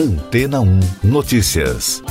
Antena 1 Notícias.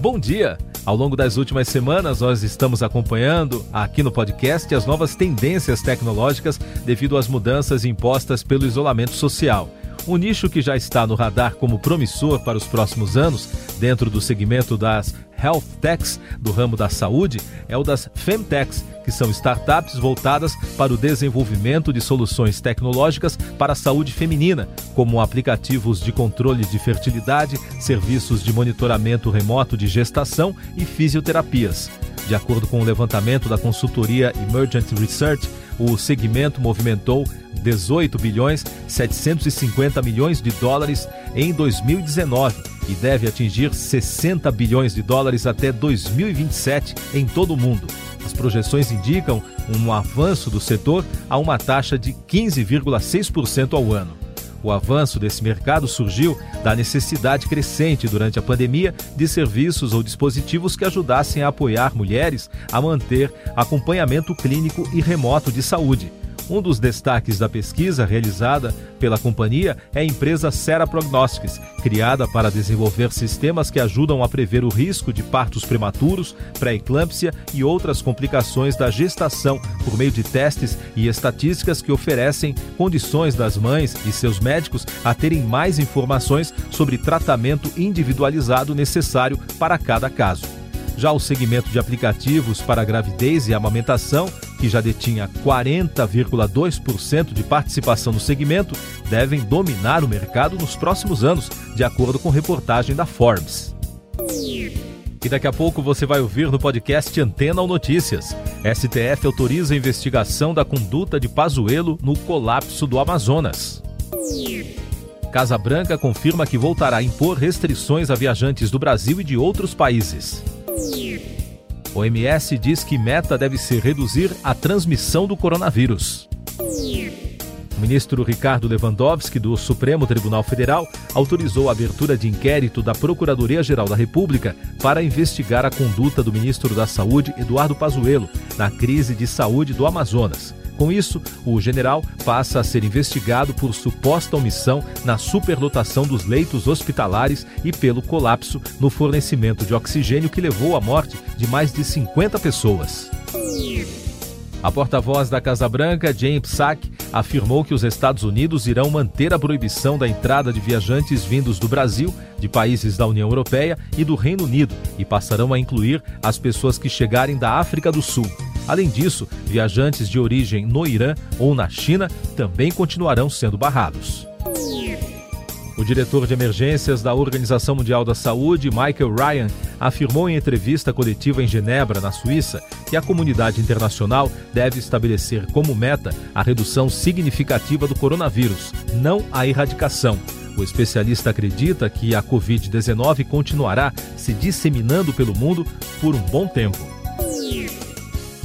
Bom dia! Ao longo das últimas semanas, nós estamos acompanhando aqui no podcast as novas tendências tecnológicas devido às mudanças impostas pelo isolamento social. Um nicho que já está no radar como promissor para os próximos anos, dentro do segmento das Health Techs, do ramo da saúde, é o das Femtechs, que são startups voltadas para o desenvolvimento de soluções tecnológicas para a saúde feminina, como aplicativos de controle de fertilidade, serviços de monitoramento remoto de gestação e fisioterapias. De acordo com o levantamento da consultoria Emergent Research, o segmento movimentou 18 bilhões 750 milhões de dólares em 2019 e deve atingir 60 bilhões de dólares até 2027 em todo o mundo. As projeções indicam um avanço do setor a uma taxa de 15,6% ao ano. O avanço desse mercado surgiu da necessidade crescente durante a pandemia de serviços ou dispositivos que ajudassem a apoiar mulheres a manter acompanhamento clínico e remoto de saúde um dos destaques da pesquisa realizada pela companhia é a empresa Sera Prognostics, criada para desenvolver sistemas que ajudam a prever o risco de partos prematuros, pré-eclâmpsia e outras complicações da gestação por meio de testes e estatísticas que oferecem condições das mães e seus médicos a terem mais informações sobre tratamento individualizado necessário para cada caso. Já o segmento de aplicativos para gravidez e amamentação que já detinha 40,2% de participação no segmento, devem dominar o mercado nos próximos anos, de acordo com reportagem da Forbes. E daqui a pouco você vai ouvir no podcast Antena ou Notícias. STF autoriza a investigação da conduta de Pazuello no colapso do Amazonas. Casa Branca confirma que voltará a impor restrições a viajantes do Brasil e de outros países. OMS diz que meta deve ser reduzir a transmissão do coronavírus. O ministro Ricardo Lewandowski, do Supremo Tribunal Federal, autorizou a abertura de inquérito da Procuradoria-Geral da República para investigar a conduta do ministro da Saúde, Eduardo Pazuello, na crise de saúde do Amazonas. Com isso, o general passa a ser investigado por suposta omissão na superlotação dos leitos hospitalares e pelo colapso no fornecimento de oxigênio que levou à morte de mais de 50 pessoas. A porta-voz da Casa Branca, Jane Psaki, afirmou que os Estados Unidos irão manter a proibição da entrada de viajantes vindos do Brasil, de países da União Europeia e do Reino Unido e passarão a incluir as pessoas que chegarem da África do Sul. Além disso, viajantes de origem no Irã ou na China também continuarão sendo barrados. O diretor de emergências da Organização Mundial da Saúde, Michael Ryan, afirmou em entrevista coletiva em Genebra, na Suíça, que a comunidade internacional deve estabelecer como meta a redução significativa do coronavírus, não a erradicação. O especialista acredita que a Covid-19 continuará se disseminando pelo mundo por um bom tempo.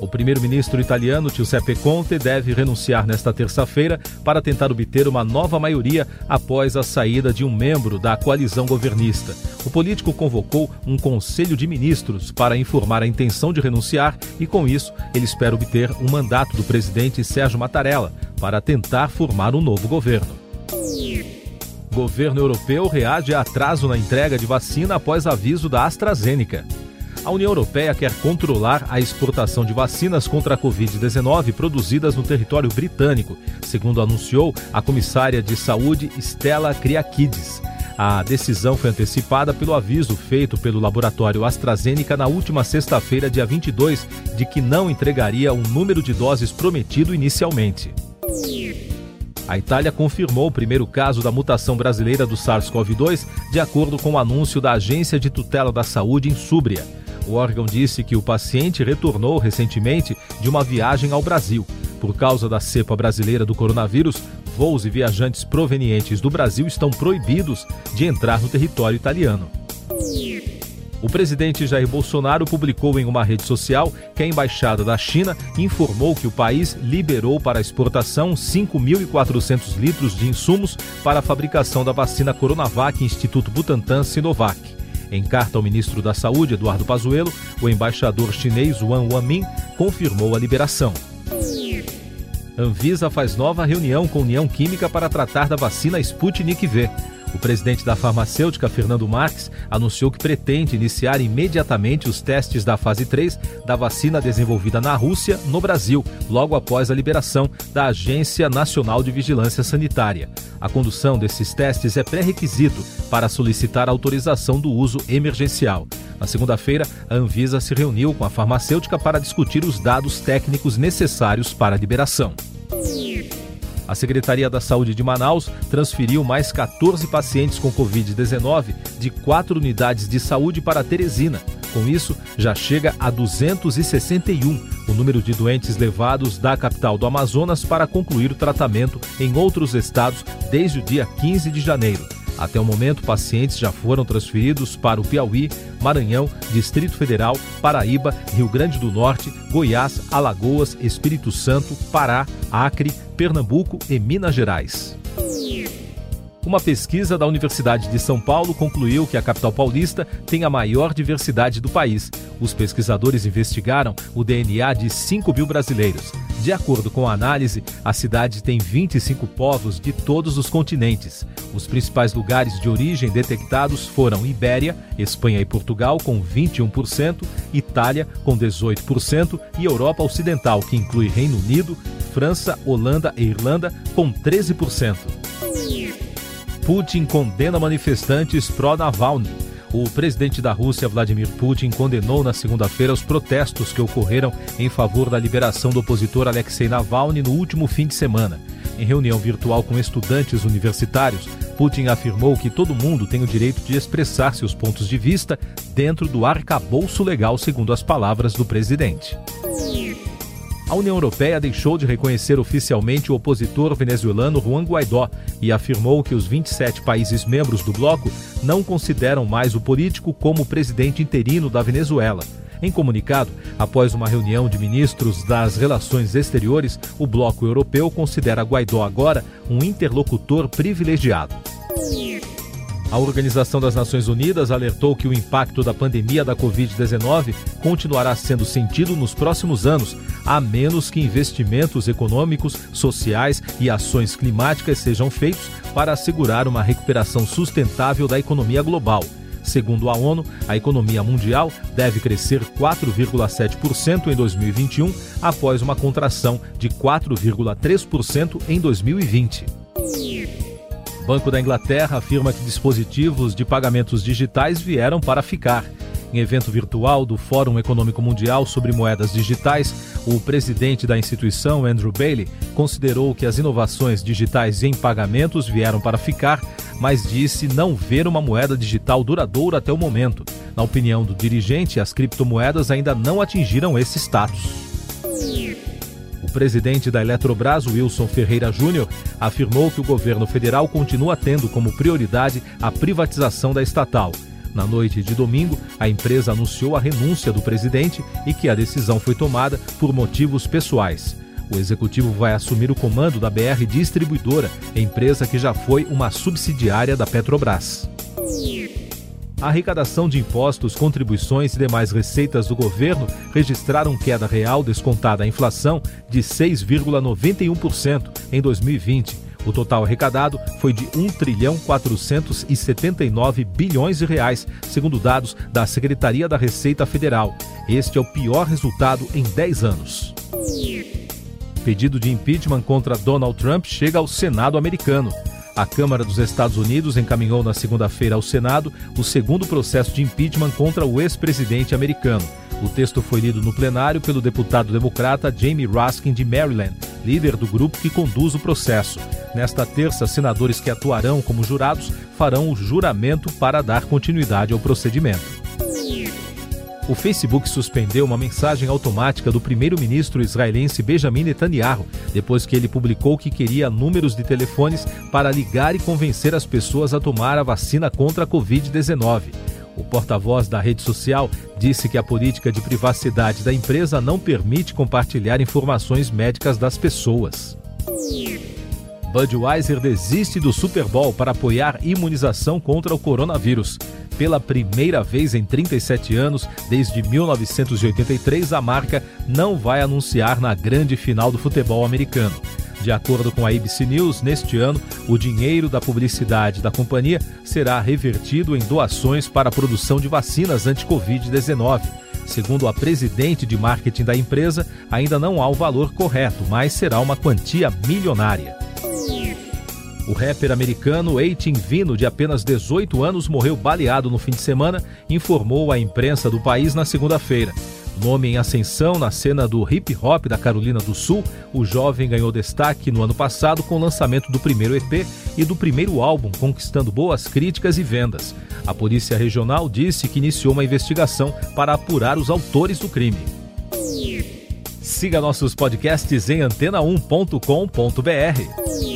O primeiro-ministro italiano Giuseppe Conte deve renunciar nesta terça-feira para tentar obter uma nova maioria após a saída de um membro da coalizão governista. O político convocou um conselho de ministros para informar a intenção de renunciar e, com isso, ele espera obter um mandato do presidente Sérgio Mattarella para tentar formar um novo governo. Governo europeu reage a atraso na entrega de vacina após aviso da AstraZeneca a União Europeia quer controlar a exportação de vacinas contra a Covid-19 produzidas no território britânico, segundo anunciou a comissária de saúde Stella Kyriakides. A decisão foi antecipada pelo aviso feito pelo laboratório AstraZeneca na última sexta-feira, dia 22, de que não entregaria o número de doses prometido inicialmente. A Itália confirmou o primeiro caso da mutação brasileira do SARS-CoV-2, de acordo com o anúncio da Agência de Tutela da Saúde em Súbria. O órgão disse que o paciente retornou recentemente de uma viagem ao Brasil. Por causa da cepa brasileira do coronavírus, voos e viajantes provenientes do Brasil estão proibidos de entrar no território italiano. O presidente Jair Bolsonaro publicou em uma rede social que a embaixada da China informou que o país liberou para exportação 5.400 litros de insumos para a fabricação da vacina Coronavac Instituto Butantan Sinovac. Em carta ao ministro da Saúde, Eduardo Pazuello, o embaixador chinês Wang Wanmin confirmou a liberação. Anvisa faz nova reunião com União Química para tratar da vacina Sputnik V. O presidente da farmacêutica, Fernando Marques, anunciou que pretende iniciar imediatamente os testes da fase 3 da vacina desenvolvida na Rússia no Brasil, logo após a liberação da Agência Nacional de Vigilância Sanitária. A condução desses testes é pré-requisito para solicitar autorização do uso emergencial. Na segunda-feira, a Anvisa se reuniu com a farmacêutica para discutir os dados técnicos necessários para a liberação. A Secretaria da Saúde de Manaus transferiu mais 14 pacientes com Covid-19 de quatro unidades de saúde para Teresina. Com isso, já chega a 261 o número de doentes levados da capital do Amazonas para concluir o tratamento em outros estados desde o dia 15 de janeiro. Até o momento, pacientes já foram transferidos para o Piauí, Maranhão, Distrito Federal, Paraíba, Rio Grande do Norte, Goiás, Alagoas, Espírito Santo, Pará, Acre, Pernambuco e Minas Gerais. Uma pesquisa da Universidade de São Paulo concluiu que a capital paulista tem a maior diversidade do país. Os pesquisadores investigaram o DNA de 5 mil brasileiros. De acordo com a análise, a cidade tem 25 povos de todos os continentes. Os principais lugares de origem detectados foram Ibéria, Espanha e Portugal, com 21%, Itália, com 18%, e Europa Ocidental, que inclui Reino Unido, França, Holanda e Irlanda, com 13%. Putin condena manifestantes pró-Navalny. O presidente da Rússia, Vladimir Putin, condenou na segunda-feira os protestos que ocorreram em favor da liberação do opositor Alexei Navalny no último fim de semana. Em reunião virtual com estudantes universitários, Putin afirmou que todo mundo tem o direito de expressar seus pontos de vista dentro do arcabouço legal, segundo as palavras do presidente. A União Europeia deixou de reconhecer oficialmente o opositor venezuelano Juan Guaidó e afirmou que os 27 países membros do bloco não consideram mais o político como presidente interino da Venezuela. Em comunicado, após uma reunião de ministros das relações exteriores, o bloco europeu considera Guaidó agora um interlocutor privilegiado. A Organização das Nações Unidas alertou que o impacto da pandemia da Covid-19 continuará sendo sentido nos próximos anos, a menos que investimentos econômicos, sociais e ações climáticas sejam feitos para assegurar uma recuperação sustentável da economia global. Segundo a ONU, a economia mundial deve crescer 4,7% em 2021, após uma contração de 4,3% em 2020. Banco da Inglaterra afirma que dispositivos de pagamentos digitais vieram para ficar. Em evento virtual do Fórum Econômico Mundial sobre Moedas Digitais, o presidente da instituição, Andrew Bailey, considerou que as inovações digitais em pagamentos vieram para ficar, mas disse não ver uma moeda digital duradoura até o momento. Na opinião do dirigente, as criptomoedas ainda não atingiram esse status presidente da Eletrobras, Wilson Ferreira Júnior, afirmou que o governo federal continua tendo como prioridade a privatização da estatal. Na noite de domingo, a empresa anunciou a renúncia do presidente e que a decisão foi tomada por motivos pessoais. O executivo vai assumir o comando da BR Distribuidora, empresa que já foi uma subsidiária da Petrobras a arrecadação de impostos, contribuições e demais receitas do governo registraram queda real descontada à inflação de 6,91% em 2020. O total arrecadado foi de 1 trilhão 479 bilhões de reais, segundo dados da Secretaria da Receita Federal. Este é o pior resultado em 10 anos. Pedido de impeachment contra Donald Trump chega ao Senado americano. A Câmara dos Estados Unidos encaminhou na segunda-feira ao Senado o segundo processo de impeachment contra o ex-presidente americano. O texto foi lido no plenário pelo deputado democrata Jamie Raskin de Maryland, líder do grupo que conduz o processo. Nesta terça, senadores que atuarão como jurados farão o juramento para dar continuidade ao procedimento o Facebook suspendeu uma mensagem automática do primeiro-ministro israelense Benjamin Netanyahu, depois que ele publicou que queria números de telefones para ligar e convencer as pessoas a tomar a vacina contra a Covid-19. O porta-voz da rede social disse que a política de privacidade da empresa não permite compartilhar informações médicas das pessoas. Budweiser desiste do Super Bowl para apoiar imunização contra o coronavírus. Pela primeira vez em 37 anos, desde 1983, a marca não vai anunciar na grande final do futebol americano. De acordo com a ABC News, neste ano, o dinheiro da publicidade da companhia será revertido em doações para a produção de vacinas anti-Covid-19. Segundo a presidente de marketing da empresa, ainda não há o valor correto, mas será uma quantia milionária. O rapper americano Eitin Vino, de apenas 18 anos, morreu baleado no fim de semana, informou a imprensa do país na segunda-feira. Nome em ascensão na cena do hip hop da Carolina do Sul, o jovem ganhou destaque no ano passado com o lançamento do primeiro EP e do primeiro álbum, conquistando boas críticas e vendas. A Polícia Regional disse que iniciou uma investigação para apurar os autores do crime. Siga nossos podcasts em antena1.com.br.